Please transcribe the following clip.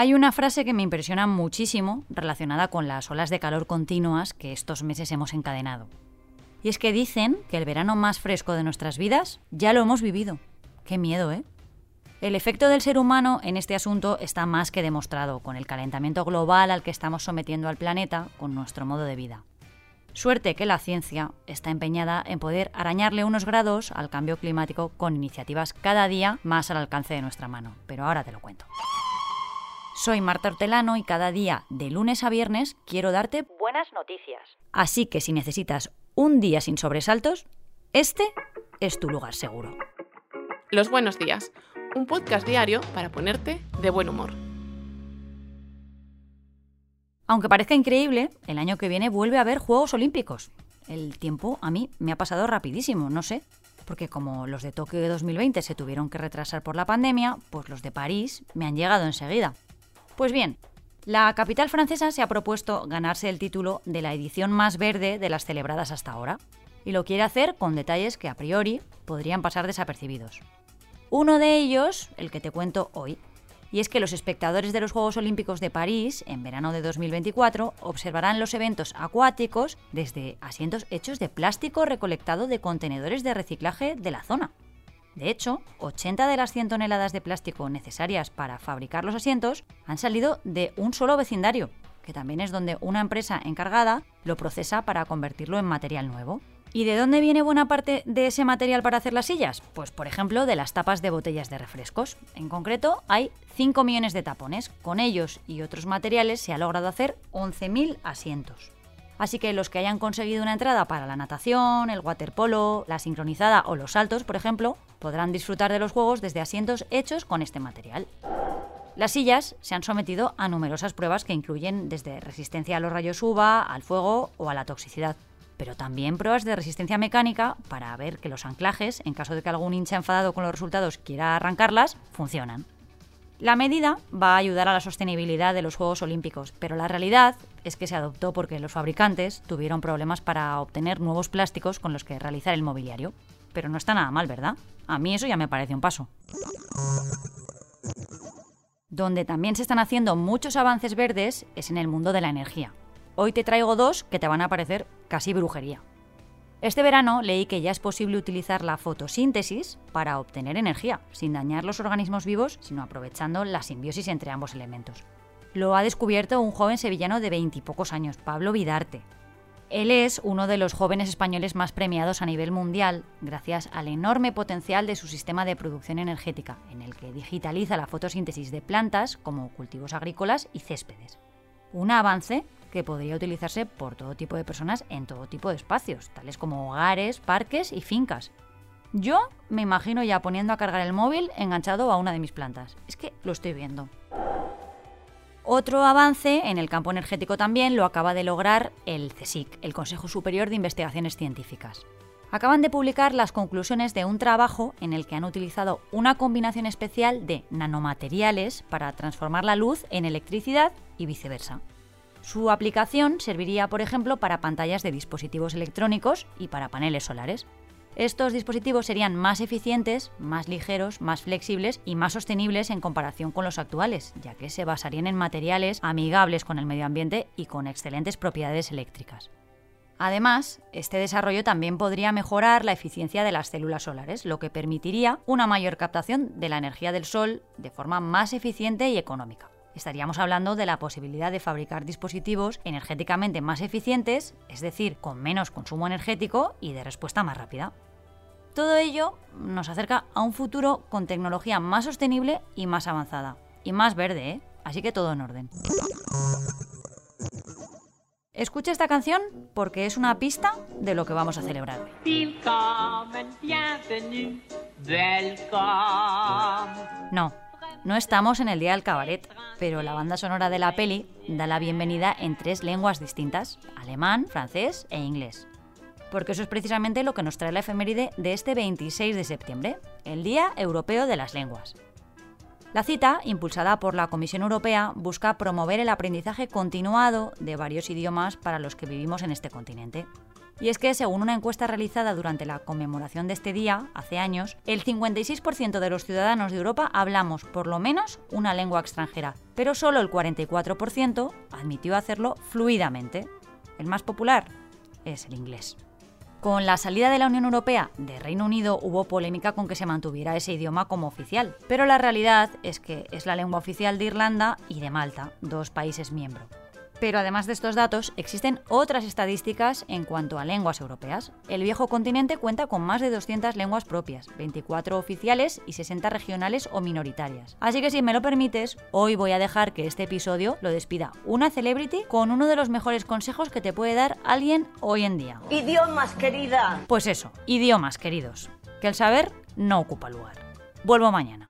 Hay una frase que me impresiona muchísimo relacionada con las olas de calor continuas que estos meses hemos encadenado. Y es que dicen que el verano más fresco de nuestras vidas ya lo hemos vivido. Qué miedo, ¿eh? El efecto del ser humano en este asunto está más que demostrado con el calentamiento global al que estamos sometiendo al planeta con nuestro modo de vida. Suerte que la ciencia está empeñada en poder arañarle unos grados al cambio climático con iniciativas cada día más al alcance de nuestra mano, pero ahora te lo cuento. Soy Marta Hortelano y cada día, de lunes a viernes, quiero darte buenas noticias. Así que si necesitas un día sin sobresaltos, este es tu lugar seguro. Los buenos días, un podcast diario para ponerte de buen humor. Aunque parezca increíble, el año que viene vuelve a haber Juegos Olímpicos. El tiempo a mí me ha pasado rapidísimo, no sé, porque como los de Tokio de 2020 se tuvieron que retrasar por la pandemia, pues los de París me han llegado enseguida. Pues bien, la capital francesa se ha propuesto ganarse el título de la edición más verde de las celebradas hasta ahora, y lo quiere hacer con detalles que a priori podrían pasar desapercibidos. Uno de ellos, el que te cuento hoy, y es que los espectadores de los Juegos Olímpicos de París, en verano de 2024, observarán los eventos acuáticos desde asientos hechos de plástico recolectado de contenedores de reciclaje de la zona. De hecho, 80 de las 100 toneladas de plástico necesarias para fabricar los asientos han salido de un solo vecindario, que también es donde una empresa encargada lo procesa para convertirlo en material nuevo. ¿Y de dónde viene buena parte de ese material para hacer las sillas? Pues por ejemplo de las tapas de botellas de refrescos. En concreto hay 5 millones de tapones. Con ellos y otros materiales se ha logrado hacer 11.000 asientos. Así que los que hayan conseguido una entrada para la natación, el waterpolo, la sincronizada o los saltos, por ejemplo, podrán disfrutar de los juegos desde asientos hechos con este material. Las sillas se han sometido a numerosas pruebas que incluyen desde resistencia a los rayos UVA, al fuego o a la toxicidad, pero también pruebas de resistencia mecánica para ver que los anclajes, en caso de que algún hincha enfadado con los resultados quiera arrancarlas, funcionan. La medida va a ayudar a la sostenibilidad de los Juegos Olímpicos, pero la realidad es que se adoptó porque los fabricantes tuvieron problemas para obtener nuevos plásticos con los que realizar el mobiliario. Pero no está nada mal, ¿verdad? A mí eso ya me parece un paso. Donde también se están haciendo muchos avances verdes es en el mundo de la energía. Hoy te traigo dos que te van a parecer casi brujería. Este verano leí que ya es posible utilizar la fotosíntesis para obtener energía, sin dañar los organismos vivos, sino aprovechando la simbiosis entre ambos elementos. Lo ha descubierto un joven sevillano de veintipocos años, Pablo Vidarte. Él es uno de los jóvenes españoles más premiados a nivel mundial gracias al enorme potencial de su sistema de producción energética, en el que digitaliza la fotosíntesis de plantas como cultivos agrícolas y céspedes. Un avance que podría utilizarse por todo tipo de personas en todo tipo de espacios, tales como hogares, parques y fincas. Yo me imagino ya poniendo a cargar el móvil enganchado a una de mis plantas. Es que lo estoy viendo. Otro avance en el campo energético también lo acaba de lograr el CSIC, el Consejo Superior de Investigaciones Científicas. Acaban de publicar las conclusiones de un trabajo en el que han utilizado una combinación especial de nanomateriales para transformar la luz en electricidad y viceversa. Su aplicación serviría, por ejemplo, para pantallas de dispositivos electrónicos y para paneles solares. Estos dispositivos serían más eficientes, más ligeros, más flexibles y más sostenibles en comparación con los actuales, ya que se basarían en materiales amigables con el medio ambiente y con excelentes propiedades eléctricas. Además, este desarrollo también podría mejorar la eficiencia de las células solares, lo que permitiría una mayor captación de la energía del Sol de forma más eficiente y económica estaríamos hablando de la posibilidad de fabricar dispositivos energéticamente más eficientes, es decir, con menos consumo energético y de respuesta más rápida. Todo ello nos acerca a un futuro con tecnología más sostenible y más avanzada. Y más verde, ¿eh? Así que todo en orden. Escucha esta canción porque es una pista de lo que vamos a celebrar. No, no estamos en el día del cabaret, pero la banda sonora de la peli da la bienvenida en tres lenguas distintas, alemán, francés e inglés. Porque eso es precisamente lo que nos trae la efeméride de este 26 de septiembre, el Día Europeo de las Lenguas. La cita, impulsada por la Comisión Europea, busca promover el aprendizaje continuado de varios idiomas para los que vivimos en este continente. Y es que, según una encuesta realizada durante la conmemoración de este día, hace años, el 56% de los ciudadanos de Europa hablamos por lo menos una lengua extranjera, pero solo el 44% admitió hacerlo fluidamente. El más popular es el inglés. Con la salida de la Unión Europea de Reino Unido hubo polémica con que se mantuviera ese idioma como oficial, pero la realidad es que es la lengua oficial de Irlanda y de Malta, dos países miembros. Pero además de estos datos, existen otras estadísticas en cuanto a lenguas europeas. El viejo continente cuenta con más de 200 lenguas propias, 24 oficiales y 60 regionales o minoritarias. Así que si me lo permites, hoy voy a dejar que este episodio lo despida una celebrity con uno de los mejores consejos que te puede dar alguien hoy en día. Idiomas, querida. Pues eso, idiomas, queridos. Que el saber no ocupa lugar. Vuelvo mañana.